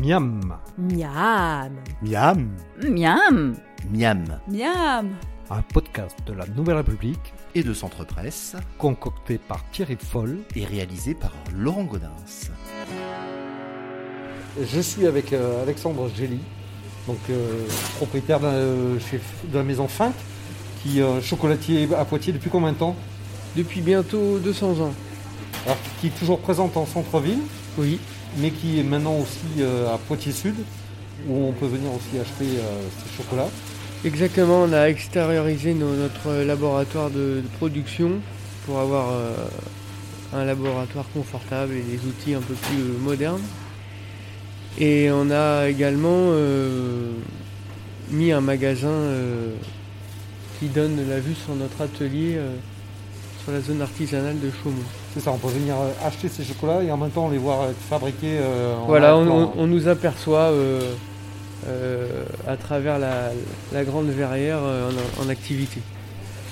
Miam, Miam. Miam Miam Miam Miam un podcast de la Nouvelle République et de Centre Presse concocté par Thierry Foll. et réalisé par Laurent Godin. Je suis avec euh, Alexandre Gély, donc euh, propriétaire d'un, euh, chez- de la maison Fink, qui est chocolatier à Poitiers depuis combien de temps? Depuis bientôt 200 ans. Alors, Qui est toujours présente en centre-ville, Oui. Mais qui est maintenant aussi euh, à Poitiers Sud, où on peut venir aussi acheter euh, ces chocolats. Exactement, on a extériorisé notre laboratoire de, production pour avoir euh, un laboratoire confortable et des outils un peu plus euh, modernes. Et on a également euh, mis un magasin euh, qui donne la vue sur notre atelier euh, sur la zone artisanale de Chaumont. C'est ça, on peut venir euh, acheter ces chocolats et en même temps les voir être fabriqués. euh, en Voilà, on, on- on nous aperçoit euh, euh, à travers la, la grande verrière euh, en- en activité.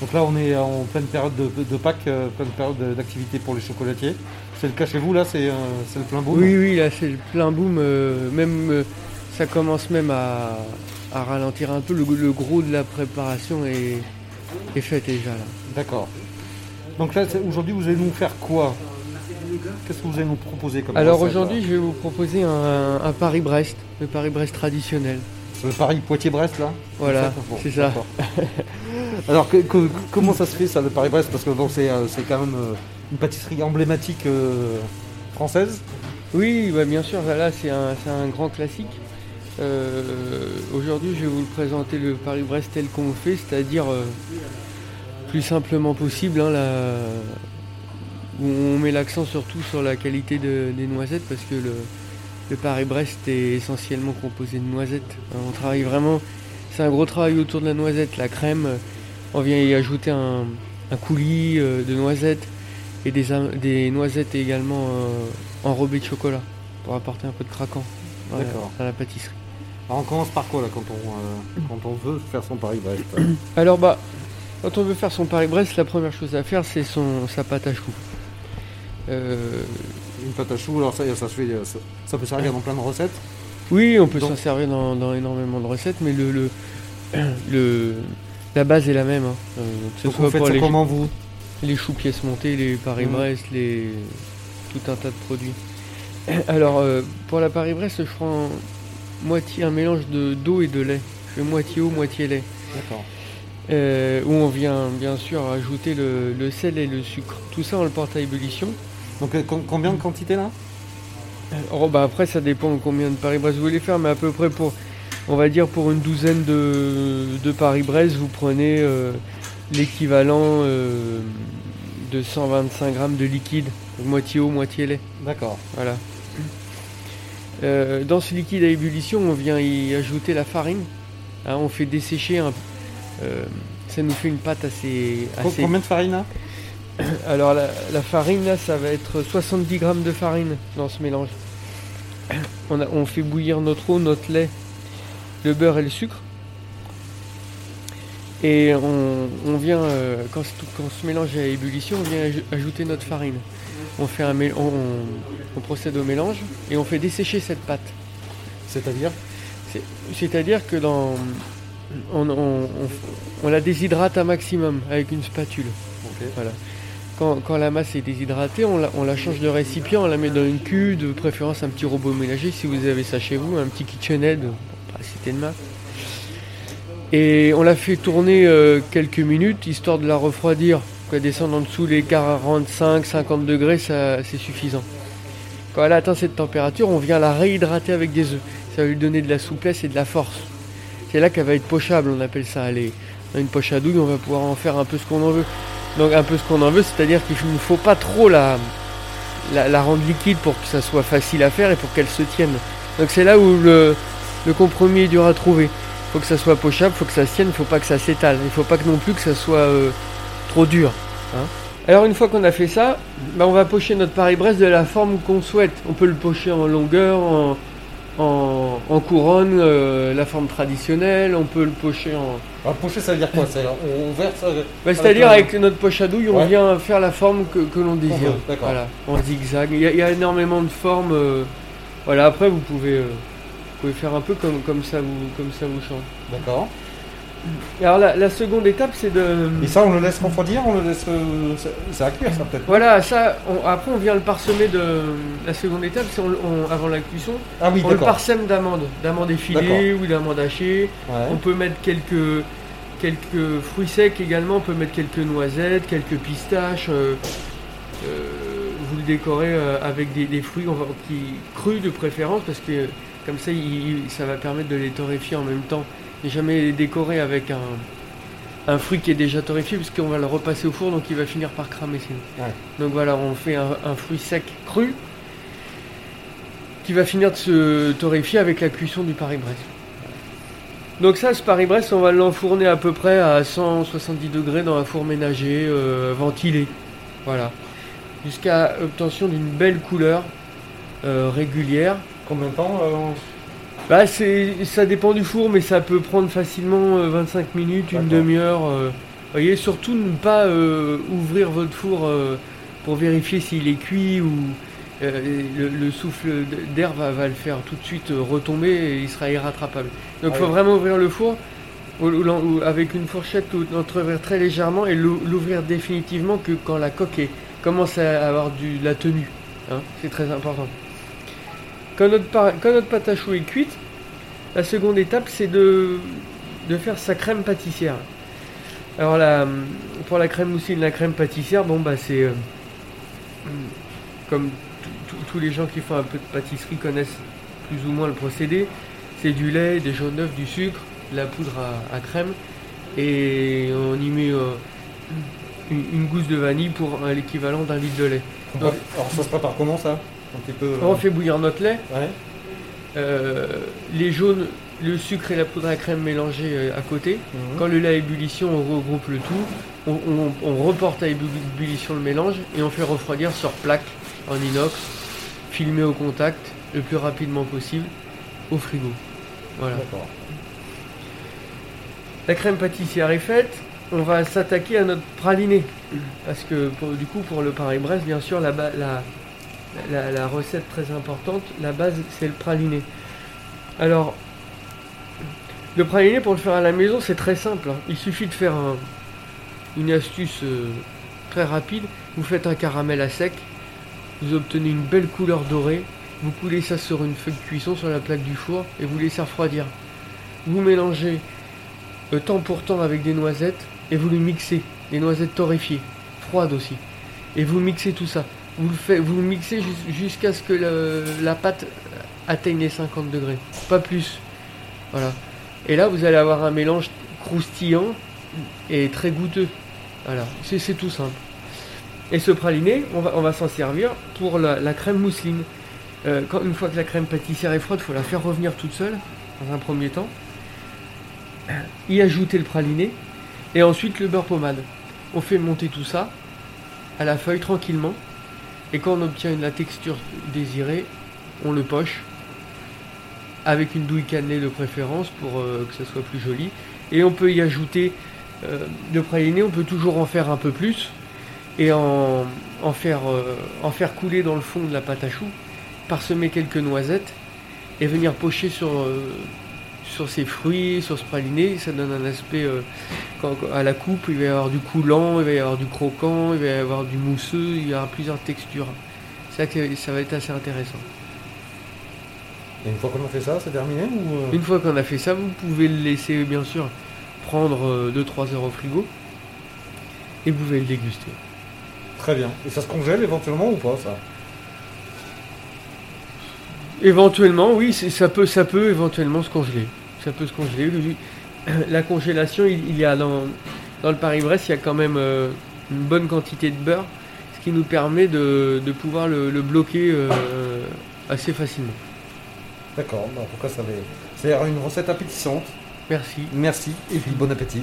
Donc là, on est en pleine période de, de Pâques, euh, pleine période de- d'activité pour les chocolatiers. C'est le cas chez vous, là, c'est euh, le plein boom Oui, oui, là c'est le plein boom. euh, même euh, ça commence même à, à ralentir un peu. Le, le gros de la préparation est, est fait déjà là. D'accord. Donc là, aujourd'hui, vous allez nous faire quoi? Qu'est-ce que vous allez nous proposer comme Alors aujourd'hui, je vais vous proposer un, un Paris-Brest, le Paris-Brest traditionnel. Le Paris Poitiers-Brest, là? Voilà, c'est ça. Alors, que- que- comment ça se fait, ça, le Paris-Brest? Parce que bon, c'est euh, c'est quand même euh, une pâtisserie emblématique euh, française. Oui, bah, bien sûr, là c'est un, un grand classique. Euh, Aujourd'hui, je vais vous le présenter le Paris-Brest tel qu'on le fait, c'est-à-dire euh, plus simplement possible. hein, la- on met l'accent surtout sur la qualité de- des noisettes parce que le, le Paris-Brest est essentiellement composé de noisettes. Hein, On travaille vraiment, c'est un gros travail autour de la noisette, la crème. On vient y ajouter un, un coulis euh, de noisettes et des, noisettes également euh, enrobées de chocolat pour apporter un peu de craquant dans la pâtisserie. Alors, on commence par quoi, là, quand on, euh, quand on veut faire son Paris-Brest Alors bah, quand on veut faire son Paris-Brest, la première chose à faire c'est son sa pâte à choux. Euh, Une pâte à choux, alors ça, ça, se fait, ça, ça peut servir dans plein de recettes. oui, on peut Donc- s'en servir dans, dans énormément de recettes, mais le, le, le- la base est la même. hein. Euh, que ce Donc, soit vous faites pour ça les, comment, vous? les choux pièces montées, les Paris-Brest, les tout un tas de produits. Alors euh, pour la Paris-Brest, je prends moitié un mélange de d'eau et de lait. Je fais moitié eau, moitié lait. D'accord. Euh, où on vient bien sûr ajouter le, le sel et le sucre. Tout ça on le porte à ébullition. Donc, euh, com- combien de quantité, là? Oh, bah après ça dépend combien de Paris-Brest vous voulez faire, mais à peu près pour, on va dire pour une douzaine de, de Paris-Brest, vous prenez euh, l'équivalent euh, de 125 grammes de liquide, moitié eau, moitié lait. D'accord. Voilà. Euh, dans ce liquide à ébullition, on vient y ajouter la farine. Hein, on fait dessécher un. Euh, ça nous fait une pâte assez. Co- assez- Combien de farine, là Alors la, la farine là, ça va être 70 grammes de farine dans ce mélange. On, a- on fait bouillir notre eau, notre lait, le beurre et le sucre. Et on, on vient, euh, quand, ce- quand ce mélange est à ébullition, on vient aj- ajouter notre farine. On, fait un, on, procède au mélange et on fait dessécher cette pâte. C'est-à-dire? C'est- C'est-à-dire que dans, on, on- on- on la déshydrate un maximum avec une spatule. Voilà. Quand, quand la masse est déshydratée, on la, on la change de récipient, on la met dans une cuve, de préférence un petit robot ménager si vous avez ça chez vous, un petit KitchenAid, pas citer de marque. Et on la fait tourner euh, quelques minutes histoire de la refroidir. Qu'elle descende en dessous les 45-50 degrés, c'est suffisant. Quand elle atteint cette température, on vient la réhydrater avec des œufs. Ça va lui donner de la souplesse et de la force. C'est là qu'elle va être pochable, on appelle ça. Elle une poche à douille, on va pouvoir en faire un peu ce qu'on en veut. Donc un peu ce qu'on en veut, c'est-à-dire qu'il ne faut pas trop la, la, rendre liquide pour que ça soit facile à faire et pour qu'elle se tienne. Donc c'est là où le, le compromis est dur à trouver. Il faut que ça soit pochable, il faut que ça se tienne, il ne faut pas que ça s'étale. Il ne faut pas que non plus que ça soit euh, trop dur. hein. Alors une fois qu'on a fait ça, bah, on va pocher notre Paris-Brest de la forme qu'on souhaite. On peut le pocher en longueur, en, en couronne, euh, la forme traditionnelle, on peut le pocher en, Alors, pocher, ça veut dire quoi C'est- On verse. euh, Bah, C'est-à-dire avec notre poche à douille, on Ouais. vient faire la forme que, que l'on désire. Voilà, en zigzag. Il y, a, il y a énormément de formes euh, Voilà, après vous pouvez, euh, vous pouvez faire un peu comme, comme, ça, vous, comme ça vous chante. D'accord. Alors la, la seconde étape c'est de... Et ça, on le laisse refroidir, on le laisse. euh, ça, ça va cuire, ça peut-être. Voilà, ça, on- après on vient le parsemer de... La seconde étape c'est avant la cuisson, Ah oui, on le parsème d'amandes, d'amandes effilées ou d'amandes hachées. Ouais. On peut mettre quelques, quelques fruits secs également, on peut mettre quelques noisettes, quelques pistaches. euh, euh, vous le décorez euh, avec des, des fruits va- qui, crus de préférence parce que comme ça il- ça va permettre de les torréfier en même temps. Jamais les décorer avec un, un fruit qui est déjà torréfié parce qu'on va le repasser au four donc il va finir par cramer sinon. Ouais. Donc voilà, on fait un, un fruit sec cru qui va finir de se torréfier avec la cuisson du Paris-Brest. Donc ça, ce Paris-Brest, on va l'enfourner à peu près à 170 degrés dans un four ménager euh, ventilé. Voilà. Jusqu'à obtention d'une belle couleur euh, régulière. Combien de temps euh, Bah, c'est, ça dépend du four, mais ça peut prendre facilement euh, 25 minutes, une demi-heure. euh. voyez, surtout ne pas euh, ouvrir votre four euh, pour vérifier s'il est cuit ou euh, le, le souffle d'air va, va le faire tout de suite euh, retomber et il sera irrattrapable. Donc il Ah faut oui. vraiment ouvrir le four ou- ou avec une fourchette ou l'entreouvrir très légèrement et l'ou- l'ouvrir définitivement que quand la coque est- commence à avoir du, de la tenue. hein. C'est très important. Quand notre, par- quand notre pâte à choux est cuite, la seconde étape c'est de, de faire sa crème pâtissière. Alors la, pour la crème mousseline, la crème pâtissière, bon bah c'est euh, comme tous les gens qui font un peu de pâtisserie connaissent plus ou moins le procédé. C'est du lait, des jaunes d'œufs, du sucre, de la poudre à, à crème et on y met euh, une, une gousse de vanille pour l'équivalent d'un litre de lait. Donc- Alors ça se prépare comment ça? Un petit peu. euh, On fait bouillir notre lait, Ouais. euh, les jaunes, le sucre et la poudre à crème mélangés euh, à côté. Mhm. Quand le lait à ébullition, on regroupe le tout, on, on- on reporte à ébullition le mélange et on fait refroidir sur plaque en inox, filmé au contact le plus rapidement possible au frigo. Voilà. La crème pâtissière est faite, on va s'attaquer à notre praliné. Parce que pour- du coup, pour le Paris-Brest, bien sûr, la, la, la- recette très importante, la base, c'est le praliné. Alors, le praliné, pour le faire à la maison, c'est très simple. hein. Il suffit de faire un- une astuce euh, très rapide. Vous faites un caramel à sec, vous obtenez une belle couleur dorée, vous coulez ça sur une feuille de cuisson sur la plaque du four et vous laissez refroidir. Vous mélangez euh, temps pour temps avec des noisettes et vous le mixez, des noisettes torréfiées, froides aussi. Et vous mixez tout ça. Vous le, faites, vous mixez jus- jusqu'à ce que la pâte atteigne les 50 degrés, pas plus. Voilà. Et là, vous allez avoir un mélange croustillant et très goûteux. Voilà, c'est tout simple. Et ce praliné, on va, s'en servir pour la, crème mousseline. Euh, quand, une fois que la crème pâtissière est froide, il faut la faire revenir toute seule, dans un premier temps. Y ajouter le praliné et ensuite le beurre pommade. On fait monter tout ça à la feuille tranquillement. Et quand on obtient la texture désirée, on le poche avec une douille cannelée de préférence pour euh, que ça soit plus joli. Et on peut y ajouter euh, le praliné, on peut toujours en faire un peu plus et en, en faire, euh, en faire couler dans le fond de la pâte à choux, parsemer quelques noisettes et venir pocher sur, euh, sur ces fruits, sur ce praliné. Ça donne un aspect euh, quand- à la coupe, il va y avoir du coulant, il va y avoir du croquant, il va y avoir du mousseux, il y aura plusieurs textures. C'est ça que ça va être assez intéressant. Et une fois qu'on a fait ça, c'est terminé ou euh, Une fois qu'on a fait ça, vous pouvez le laisser bien sûr prendre 2-3 heures au frigo et vous pouvez le déguster. Très bien. Et ça se congèle éventuellement ou pas ça? Éventuellement, oui, ça peut, ça peut éventuellement se congeler. Ça peut se congeler. La congélation, il, il y a dans, dans le Paris-Brest, il y a quand même euh, une bonne quantité de beurre, ce qui nous permet de, de pouvoir le, le bloquer euh, assez facilement. D'accord. Bah, pourquoi ça va C'est une recette appétissante. Merci. Merci et puis bon appétit.